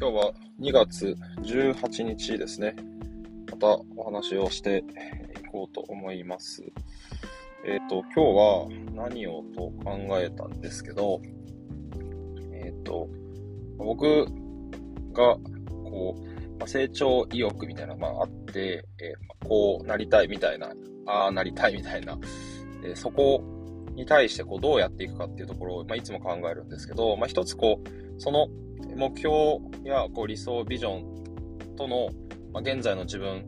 今日は2月18日ですね。またお話をしていこうと思います。えっ、ー、と、今日は何をと考えたんですけど、えっ、ー、と、僕が、こう、ま、成長意欲みたいなのがあって、えー、こうなりたいみたいな、ああなりたいみたいな、えそこに対してこうどうやっていくかっていうところを、まあ、いつも考えるんですけど、まあ、一つこう、その目標やこう理想、ビジョンとの、まあ、現在の自分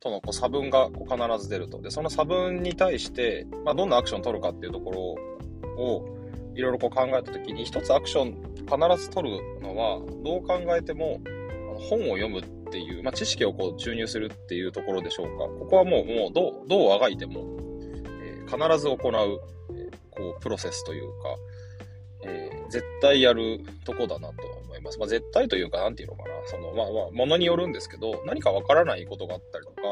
とのこう差分がこう必ず出ると。で、その差分に対して、まあ、どんなアクションを取るかっていうところを、いろいろ考えたときに、一つアクション必ず取るのは、どう考えても、本を読むっていう、まあ、知識をこう注入するっていうところでしょうか。ここはもう、もうどう、どうあがいても、えー、必ず行う、えー、こう、プロセスというか、えー、絶対やるとこだなと思います。まあ、絶対というか、なんていうのかな。その、まあまあ、ものによるんですけど、何かわからないことがあったりとか、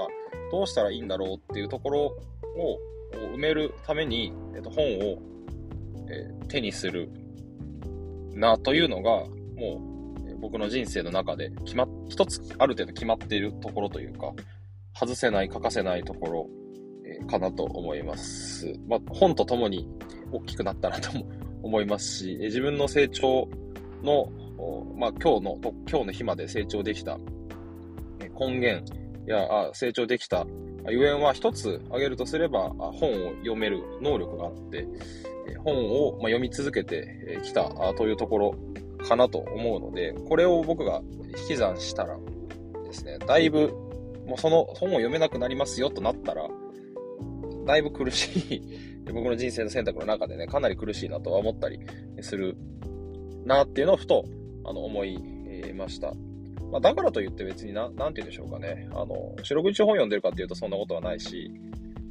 どうしたらいいんだろうっていうところを埋めるために、えっと、本を、えー、手にするなというのが、もう、えー、僕の人生の中で決まっ、一つある程度決まっているところというか、外せない、欠かせないところ、えー、かなと思います。まあ、本とともに大きくなったなと思いますし、え自分の成長の、まあ、今日の、今日の日まで成長できた根源や成長できた。ゆえんは一つ挙げるとすれば本を読める能力があって本を読み続けてきたというところかなと思うのでこれを僕が引き算したらですねだいぶもうその本を読めなくなりますよとなったらだいぶ苦しい。僕の人生の選択の中でねかなり苦しいなとは思ったりするなっていうのをふとあの思いました。まあ、だからといって別にな、なんて言うんでしょうかね。あの、四六時本読んでるかっていうとそんなことはないし、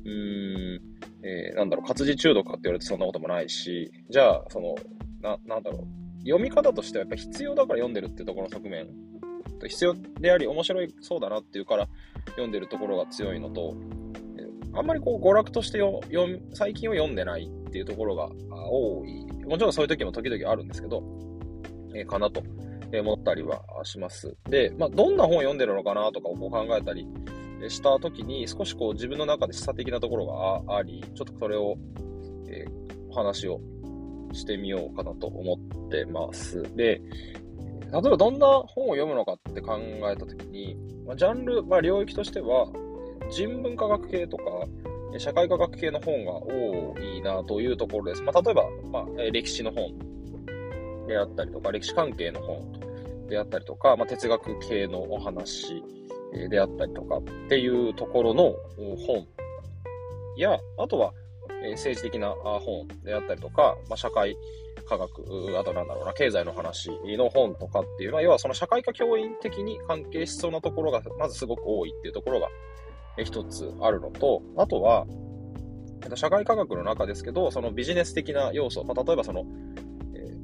うーん、えー、なんだろう、活字中毒かって言われてそんなこともないし、じゃあ、その、な、なんだろう、読み方としてはやっぱ必要だから読んでるってところの側面、必要であり面白いそうだなっていうから読んでるところが強いのと、あんまりこう娯楽としてよ読最近は読んでないっていうところが多い。もちろんそういう時も時々あるんですけど、えー、かなと思ったりはします。で、まあ、どんな本を読んでるのかなとかをこう考えたりした時に、少しこう自分の中で示唆的なところがあり、ちょっとそれを、えー、話をしてみようかなと思ってます。で、例えばどんな本を読むのかって考えた時に、まあ、ジャンル、まあ、領域としては、人文科学系とか、社会科学系の本が多いなというところです。まあ、例えば、まあ、歴史の本であったりとか、歴史関係の本であったりとか、まあ、哲学系のお話であったりとかっていうところの本や、あとは政治的な本であったりとか、まあ、社会科学、あとなんだろうな、経済の話の本とかっていうのは、要はその社会科教員的に関係しそうなところが、まずすごく多いっていうところが一つあるのと、あとは、社会科学の中ですけど、そのビジネス的な要素、まあ、例えばその、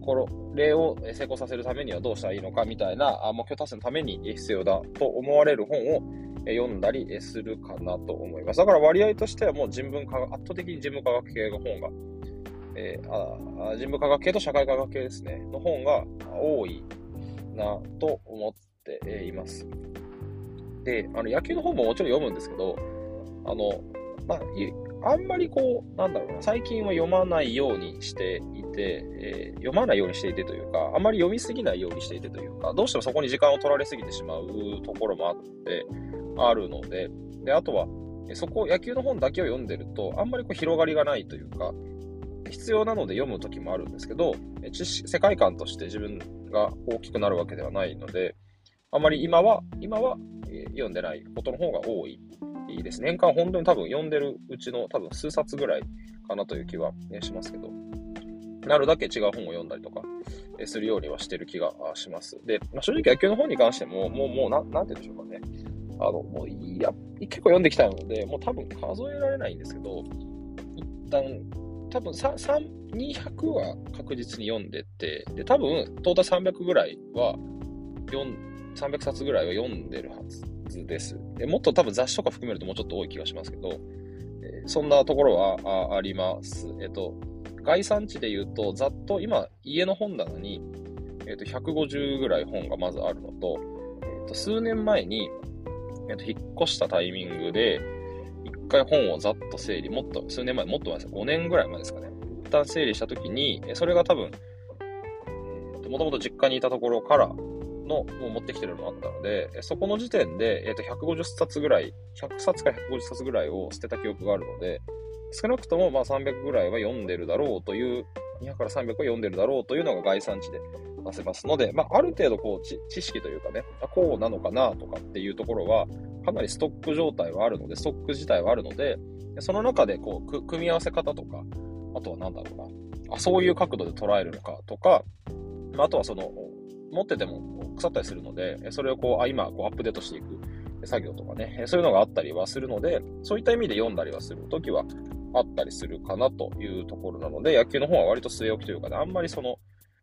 これを成功させるためにはどうしたらいいのかみたいな目標達成のために必要だと思われる本を読んだりするかなと思います。だから割合としてはもう人文科学、圧倒的に人文科学系の本が、えー、あ人文科学系と社会科学系ですね、の本が多いなと思っています。で、あの野球の本ももちろん読むんですけど、あの、まあ、あんまりこう、なんだろうな、最近は読まないようにしていて、えー、読まないようにしていてというか、あまり読みすぎないようにしていてというか、どうしてもそこに時間を取られすぎてしまうところもあって、あるので、で、あとは、そこ、野球の本だけを読んでると、あんまりこう広がりがないというか、必要なので読む時もあるんですけど、知識、世界観として自分が大きくなるわけではないので、あまり今は、今は、読んでないことの方が多いです。年間本当に多分読んでるうちの多分数冊ぐらいかなという気は、ね、しますけど、なるだけ違う本を読んだりとかするようにはしてる気がします。で、まあ、正直野球の本に関しても、もう、もうな、なんて言うんでしょうかね。あの、もう、いや、結構読んできたので、もう多分数えられないんですけど、一旦、多分3、200は確実に読んでて、で、多分、トータ300ぐらいは、300冊ぐらいは読んでるはずです。でもっと多分雑誌とか含めるともうちょっと多い気がしますけど、えー、そんなところはあります。えっ、と、概算値で言うと、ざっと今、家の本棚に、えっ、と、150ぐらい本がまずあるのと、えっ、と、数年前に、えっ、と、引っ越したタイミングで、一回本をざっと整理、もっと、数年前、もっと前です5年ぐらい前ですかね。一旦整理したときに、それが多分、もともと実家にいたところからの、もう持ってきてるのもあったので、そこの時点で、えっ、と、150冊ぐらい、100冊か150冊ぐらいを捨てた記憶があるので、少なくともまあ300ぐらいは読んでるだろうという、200から300は読んでるだろうというのが概算値で出せますので、まあ、ある程度こう知識というかね、こうなのかなとかっていうところは、かなりストック状態はあるので、ストック自体はあるので、その中でこう組み合わせ方とか、あとは何だろうな、あ、そういう角度で捉えるのかとか、あとはその、持ってても腐ったりするので、それをこう、あ、今こうアップデートしていく作業とかね、そういうのがあったりはするので、そういった意味で読んだりはするときはあったりするかなというところなので、野球の方は割と据え置きというかね、あんまりその、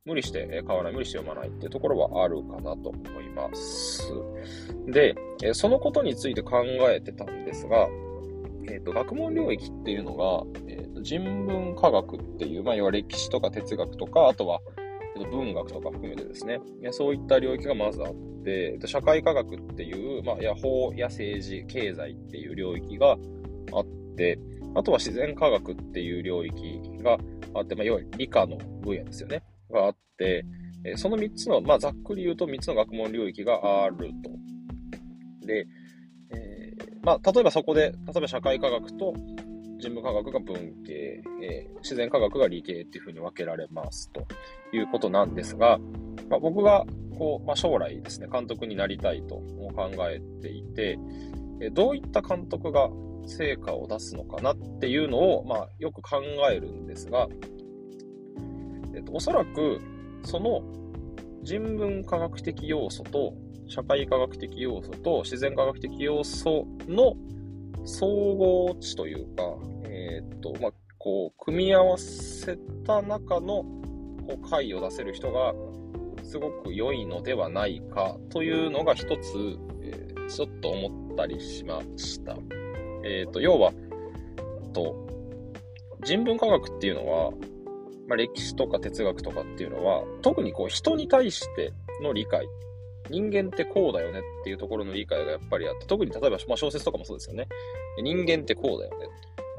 無理して買わない、無理して読まないっていうところはあるかなと思います。で、そのことについて考えてたんですが、えっ、ー、と、学問領域っていうのが、えーと、人文科学っていう、まあ、要は歴史とか哲学とか、あとは、文学とか含めてですね、そういった領域がまずあって、社会科学っていう、まあ、や法や政治、経済っていう領域があって、あとは自然科学っていう領域があって、まあ、要は理科の分野ですよね。があって、えその3つの、まあ、ざっくり言うと3つの学問領域があると。で、えー、まあ、例えばそこで、例えば社会科学と人文科学が文系、えー、自然科学が理系っていうふうに分けられますということなんですが、まあ、僕がこう、まあ、将来ですね、監督になりたいと考えていて、えどういった監督が成果を出すのかなっていうのを、まあ、よく考えるんですが、えっと、おそらく、その人文科学的要素と社会科学的要素と自然科学的要素の総合値というか、え、っと、まあ、こう、組み合わせた中の、こう、解を出せる人が、すごく良いのではないかというのが一つ、えー、ちょっと思ったりしました。えっ、と、要は、と、人文科学っていうのは、まあ、歴史とか哲学とかっていうのは、特にこう人に対しての理解、人間ってこうだよねっていうところの理解がやっぱりあって、特に例えば、まあ、小説とかもそうですよね。人間ってこうだよね。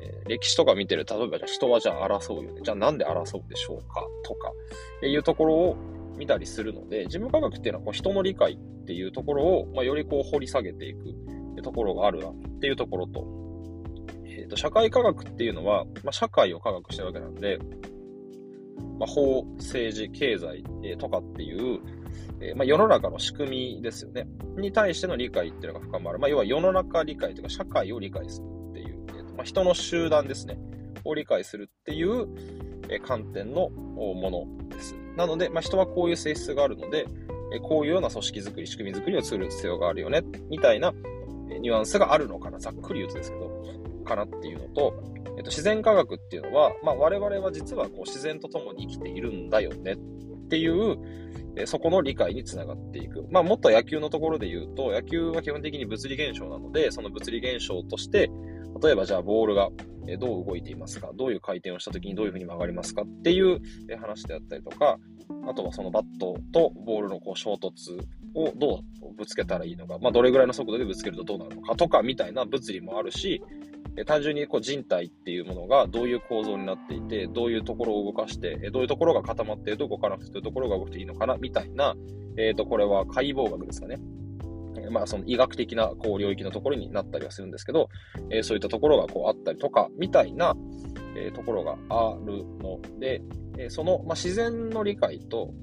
えー、歴史とか見てる、例えばじゃ人はじゃあ争うよね。じゃあなんで争うでしょうかとか、っていうところを見たりするので、人文科学っていうのはこう人の理解っていうところを、まあ、よりこう掘り下げていくところがあるなっていうところと、えっ、ー、と、社会科学っていうのは、まあ、社会を科学してるわけなんで、まあ、法、政治、経済、えー、とかっていう、えー、まあ、世の中の仕組みですよね。に対しての理解っていうのが深まる。まあ、要は世の中理解というか、社会を理解するっていう、えーとまあ、人の集団ですね。を理解するっていう、えー、観点のものです。なので、まあ、人はこういう性質があるので、え、こういうような組織づくり、仕組みづくりをする必要があるよね、みたいな、ニュアンスがあるのかな。ざっくり言うとですけど、かなっていうのと、えっと、自然科学っていうのは、まあ、我々は実はこう自然と共に生きているんだよねっていう、えそこの理解につながっていく。まあ、もっと野球のところで言うと、野球は基本的に物理現象なので、その物理現象として、例えばじゃあボールがどう動いていますか？どういう回転をした時にどういう風に曲がりますかっていう話であったりとか、あとはそのバットとボールのこう衝突をどうぶつけたらいいのか、まあ、どれぐらいの速度でぶつけるとどうなるのかとかみたいな物理もあるし、単純にこう人体っていうものがどういう構造になっていて、どういうところを動かして、どういうところが固まっていると動かなくて、どういうところが動くといいのかな、みたいな、えっ、ー、と、これは解剖学ですかね。まあ、その医学的なこう領域のところになったりはするんですけど、えー、そういったところがこうあったりとか、みたいな、えー、ところがあるので、えその、まあ、自然の理解と、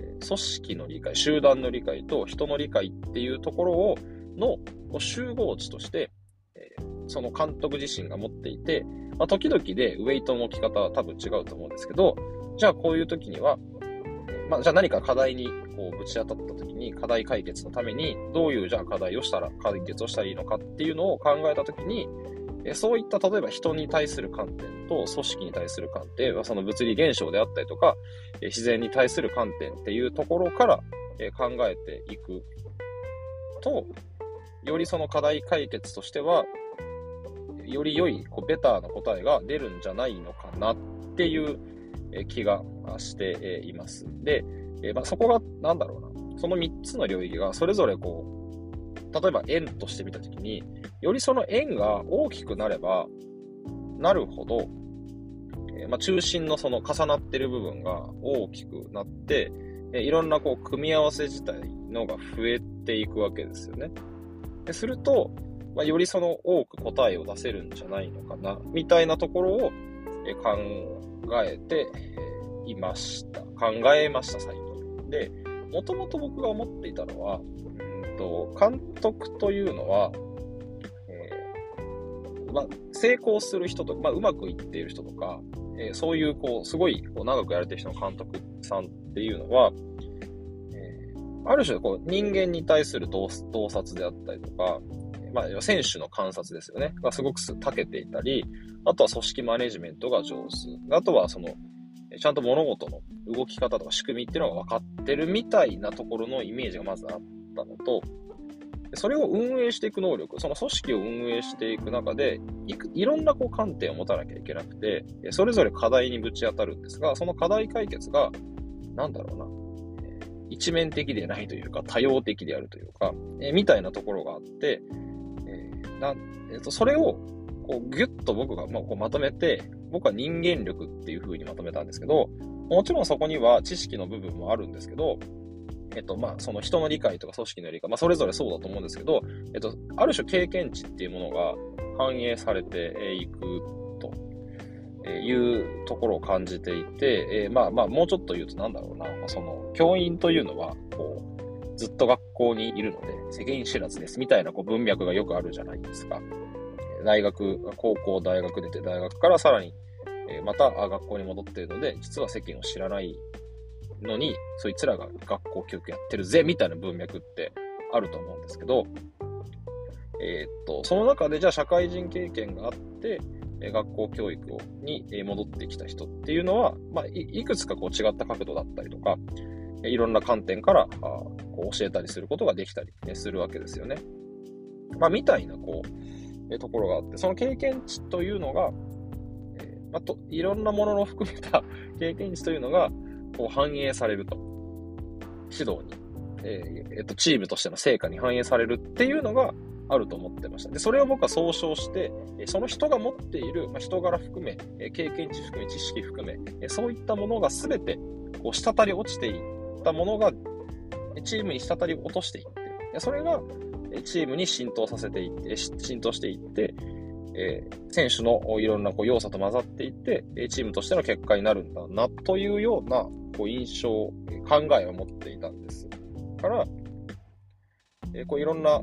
え組織の理解、集団の理解と人の理解っていうところを、の集合値として、えその監督自身が持っていて、まあ、時々でウェイトの置き方は多分違うと思うんですけど、じゃあこういう時には、まあ、じゃあ何か課題にこうぶち当たった時に課題解決のためにどういうじゃあ課題をしたら、解決をしたらいいのかっていうのを考えた時に、そういった例えば人に対する観点と組織に対する観点、その物理現象であったりとか、自然に対する観点っていうところから考えていくと、よりその課題解決としては、より良いこうベターな答えが出るんじゃないのかなっていう気がしています。で、え、まあ、そこが、なんだろうな、その3つの領域がそれぞれこう、例えば円として見たときに、よりその円が大きくなればなるほど、え、まあ、中心のその重なってる部分が大きくなって、え、いろんなこう組み合わせ自体のが増えていくわけですよね。ですると、まあ、よりその多く答えを出せるんじゃないのかな、みたいなところを考えていました。考えました、最近。で、もともと僕が思っていたのは、うんと監督というのは、えー、まあ、成功する人とか、まあ、うまくいっている人とか、えー、そういう、こう、すごいこう長くやれてる人の監督さんっていうのは、えー、ある種こう人間に対する洞察であったりとか、まあ、選手の観察ですよね。がすごく長けていたり、あとは組織マネジメントが上手。あとはその、ちゃんと物事の動き方とか仕組みっていうのが分かってるみたいなところのイメージがまずあったのと、それを運営していく能力、その組織を運営していく中で、いくいろんなこう観点を持たなきゃいけなくて、それぞれ課題にぶち当たるんですが、その課題解決が、なんだろうな、一面的でないというか、多様的であるというか、えみたいなところがあって、なえっと、それを、こう、ぎゅっと僕が、まあ、こうまとめて、僕は人間力っていう風にまとめたんですけど、もちろんそこには知識の部分もあるんですけど、えっと、まあ、その人の理解とか組織の理解、まあ、それぞれそうだと思うんですけど、えっと、ある種経験値っていうものが反映されていくというところを感じていて、えー、まあまあ、もうちょっと言うとなんだろうな、その、教員というのは、こう、ずっと学校にいるので、世間知らずです、みたいなこう文脈がよくあるじゃないですか。大学、高校、大学出て、大学からさらに、えまた学校に戻っているので、実は世間を知らないのに、そいつらが学校教育やってるぜ、みたいな文脈ってあると思うんですけど、えー、っと、その中でじゃあ社会人経験があって、学校教育に戻ってきた人っていうのは、まあ、いくつかこう違った角度だったりとか、いろんな観点からこう教えたりすることができたり、するわけですよね。まあ、みたいな、こう、ところがあって、その経験値というのが、え、まあ、と、いろんなものの含めた 経験値というのが、こう反映されると。指導に。え、えっと、チームとしての成果に反映されるっていうのがあると思ってました。で、それを僕は総称して、その人が持っている、まあ、人柄含め、経験値含め、知識含め、そういったものが全て、こう、滴り落ちていったものが、チームに滴り落としていって、それがチームに浸透させていって、浸透していって、えー、選手のいろんなこう要素と混ざっていって、チームとしての結果になるんだな、というようなこう印象、考えを持っていたんです。から、えー、こういろんな、あ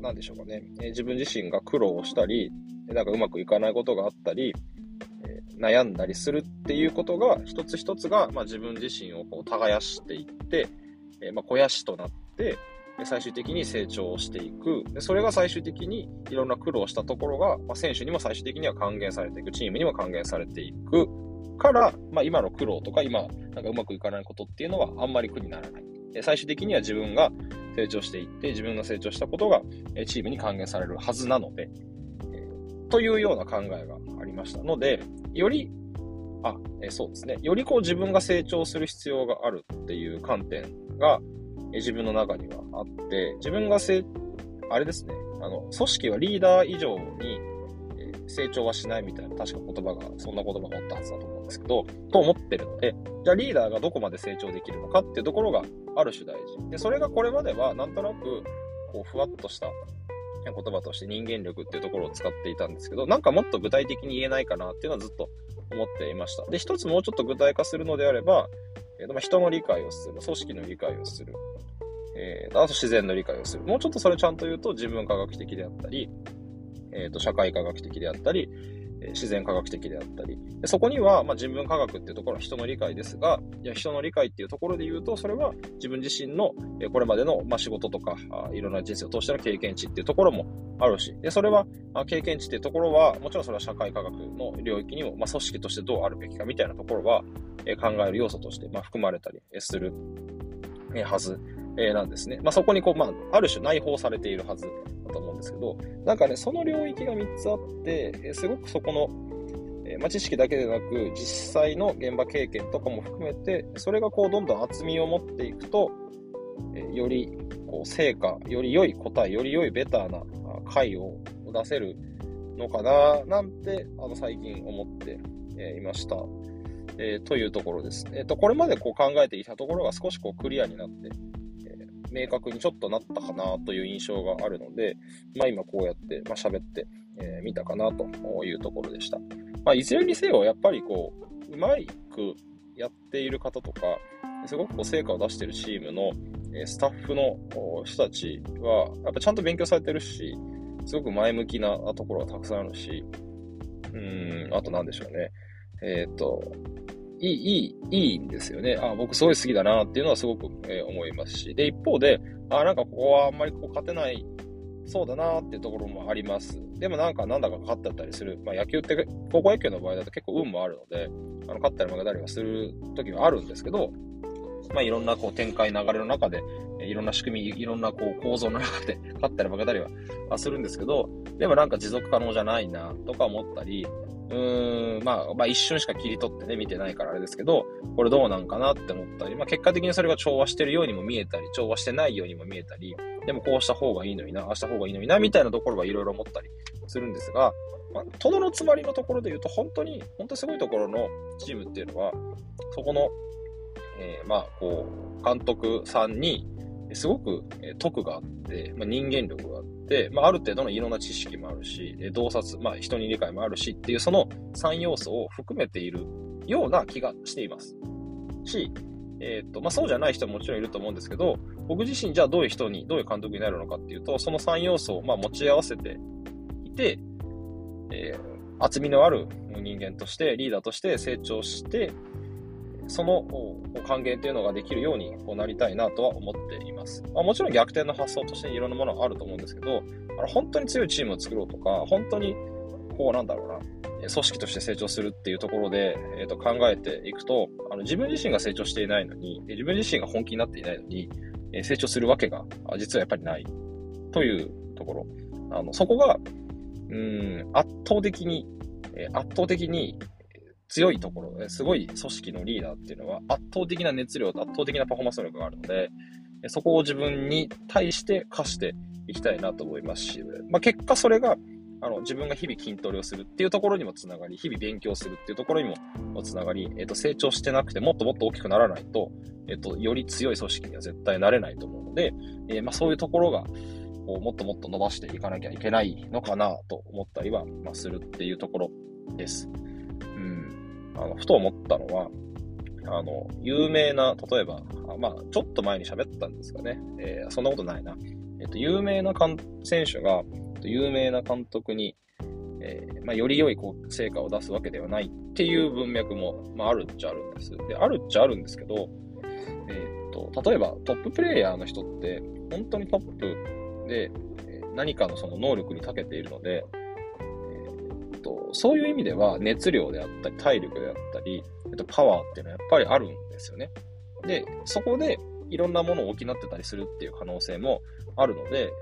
なんでしょうかね、えー、自分自身が苦労をしたり、なんかうまくいかないことがあったり、悩んだりするっていうことが、一つ一つが、まあ、自分自身をこう耕していって、えー、まあ、肥やしとなって、最終的に成長していく。それが最終的にいろんな苦労したところが、まあ、選手にも最終的には還元されていく、チームにも還元されていくから、まあ、今の苦労とか今、なんかうまくいかないことっていうのはあんまり苦にならない。最終的には自分が成長していって、自分が成長したことがチームに還元されるはずなので、というような考えがありましたので、より、あ、えそうですね。よりこう自分が成長する必要があるっていう観点が、え自分の中にはあって、自分がせ、あれですね。あの、組織はリーダー以上に、え成長はしないみたいな、確か言葉が、そんな言葉があったはずだと思うんですけど、と思ってるので、じゃあリーダーがどこまで成長できるのかっていうところがある種大事。で、それがこれまではなんとなく、こう、ふわっとした言葉として人間力っていうところを使っていたんですけど、なんかもっと具体的に言えないかなっていうのはずっと思っていました。で、一つもうちょっと具体化するのであれば、えーとま、人の理解をする、組織の理解をする、えー、あと自然の理解をする。もうちょっとそれちゃんと言うと自分科学的であったり、えーと社会科学的であったり、自然科学的であったり、そこには、まあ、人文科学っていうところは人の理解ですが、いや人の理解っていうところで言うと、それは自分自身のこれまでの、まあ、仕事とかあいろんな人生を通しての経験値っていうところもあるし、でそれは、まあ、経験値っていうところは、もちろんそれは社会科学の領域にも、まあ、組織としてどうあるべきかみたいなところは、え考える要素として、まあ、含まれたりする、はず、えなんですね。まあ、そこにこう、まあ、ある種内包されているはずだと思うんですけど、なんかね、その領域が3つあって、えすごくそこのえー、まあ、知識だけでなく、実際の現場経験とかも含めて、それがこう、どんどん厚みを持っていくと、えー、より、こう、成果、より良い答え、より良いベターな回を出せるのかな、なんて、あの、最近思って、えー、いました。えー、というところです。えっ、ー、と、これまでこう考えていたところが少しこうクリアになって、明確にちょっとなったかなという印象があるので、まあ今こうやって、まあ、喋って、えー、たかなというところでした。まあいずれにせよ、やっぱりこう、うまいくやっている方とか、すごくこう成果を出しているチームのスタッフの人たちは、やっぱちゃんと勉強されてるし、すごく前向きなところがたくさんあるし、うん、あと何でしょうね。えっ、ー、と、いい、いい、いいんですよね。あ僕すごい好きだなっていうのはすごく、えー、思いますし。で、一方で、あなんかここはあんまりこう勝てない、そうだなっていうところもあります。でもなんかなんだか勝ってたりする。まあ野球って、高校野球の場合だと結構運もあるので、あの勝ったり負けたりはする時はあるんですけど、まあいろんなこう展開、流れの中で、いろんな仕組み、いろんなこう構造の中で 勝ったり負けたりはするんですけど、でもなんか持続可能じゃないなとか思ったり、うーん、まあ、まあ一瞬しか切り取ってね、見てないからあれですけど、これどうなんかなって思ったり、まあ結果的にそれが調和してるようにも見えたり、調和してないようにも見えたり、でもこうした方がいいのにな、ああした方がいいのにな、みたいなところはいろいろ思ったりするんですが、まあ、とどのつまりのところで言うと、本当に、本当にすごいところのチームっていうのは、そこの、えー、まあ、こう、監督さんに、すごく得があって、まあ、人間力があって、まあ、ある程度のいろんな知識もあるし、洞察、まあ、人に理解もあるしっていう、その3要素を含めているような気がしています。し、え、ー、と、まあ、そうじゃない人ももちろんいると思うんですけど、僕自身じゃあどういう人に、どういう監督になるのかっていうと、その3要素をまあ持ち合わせていて、えー、厚みのある人間として、リーダーとして成長して、その還元というのができるようになりたいなとは思っています。まあ、もちろん逆転の発想としていろんなものがあると思うんですけど、あの本当に強いチームを作ろうとか、本当にこうなんだろうな、組織として成長するっていうところで、えー、と考えていくとあの、自分自身が成長していないのに、自分自身が本気になっていないのに、え成長するわけが実はやっぱりないというところ。あのそこが、うん、圧倒的に、え圧倒的に強いところ、すごい組織のリーダーっていうのは圧倒的な熱量と圧倒的なパフォーマンス力があるので、そこを自分に対して課していきたいなと思いますし、まあ、結果それが、あの、自分が日々筋トレをするっていうところにもつながり、日々勉強するっていうところにもつながり、えっ、と、成長してなくてもっともっと大きくならないと、えっ、と、より強い組織には絶対なれないと思うので、えー、まあ、そういうところが、こうもっともっと伸ばしていかなきゃいけないのかなと思ったりは、するっていうところです。あの、ふと思ったのは、あの、有名な、例えば、まあ、ちょっと前に喋ったんですかね。えー、そんなことないな。えっ、と、有名な選手が、有名な監督に、えー、まあ、より良いこう成果を出すわけではないっていう文脈も、まあ、あるっちゃあるんです。で、あるっちゃあるんですけど、えっ、と、例えばトッププレイヤーの人って、本当にトップで、何かのその能力に長けているので、そういう意味では熱量であったり、体力であったり、えっと、パワーっていうのはやっぱりあるんですよね。で、そこでいろんなものを補ってたりするっていう可能性もあるので、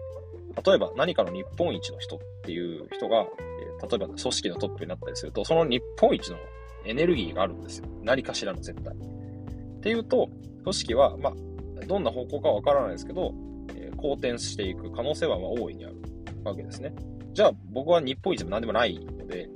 例えば何かの日本一の人っていう人が、え例えば組織のトップになったりすると、その日本一のエネルギーがあるんですよ。何かしらの絶対。っていうと、組織は、まあ、どんな方向かわからないですけど、えー、好転していく可能性はま大いにあるわけですね。じゃあ僕は日本一でも何でもないので、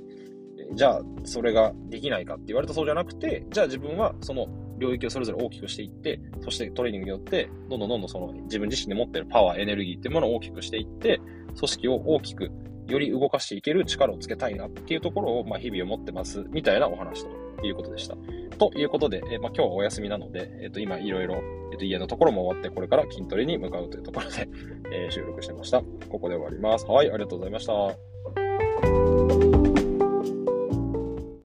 じゃあそれができないかって言われたそうじゃなくて、じゃあ自分はその領域をそれぞれ大きくしていって、そしてトレーニングによって、どんどんどんどんその自分自身で持ってるパワー、エネルギーっていうものを大きくしていって、組織を大きくより動かしていける力をつけたいなっていうところを、まあ、日々思ってます、みたいなお話ということでした。ということで、え、まあ、今日はお休みなので、えっ、と、今いろいろ、えっ、と、家のところも終わって、これから筋トレに向かうというところで、え収録してました。ここで終わります。はい、ありがとうございました。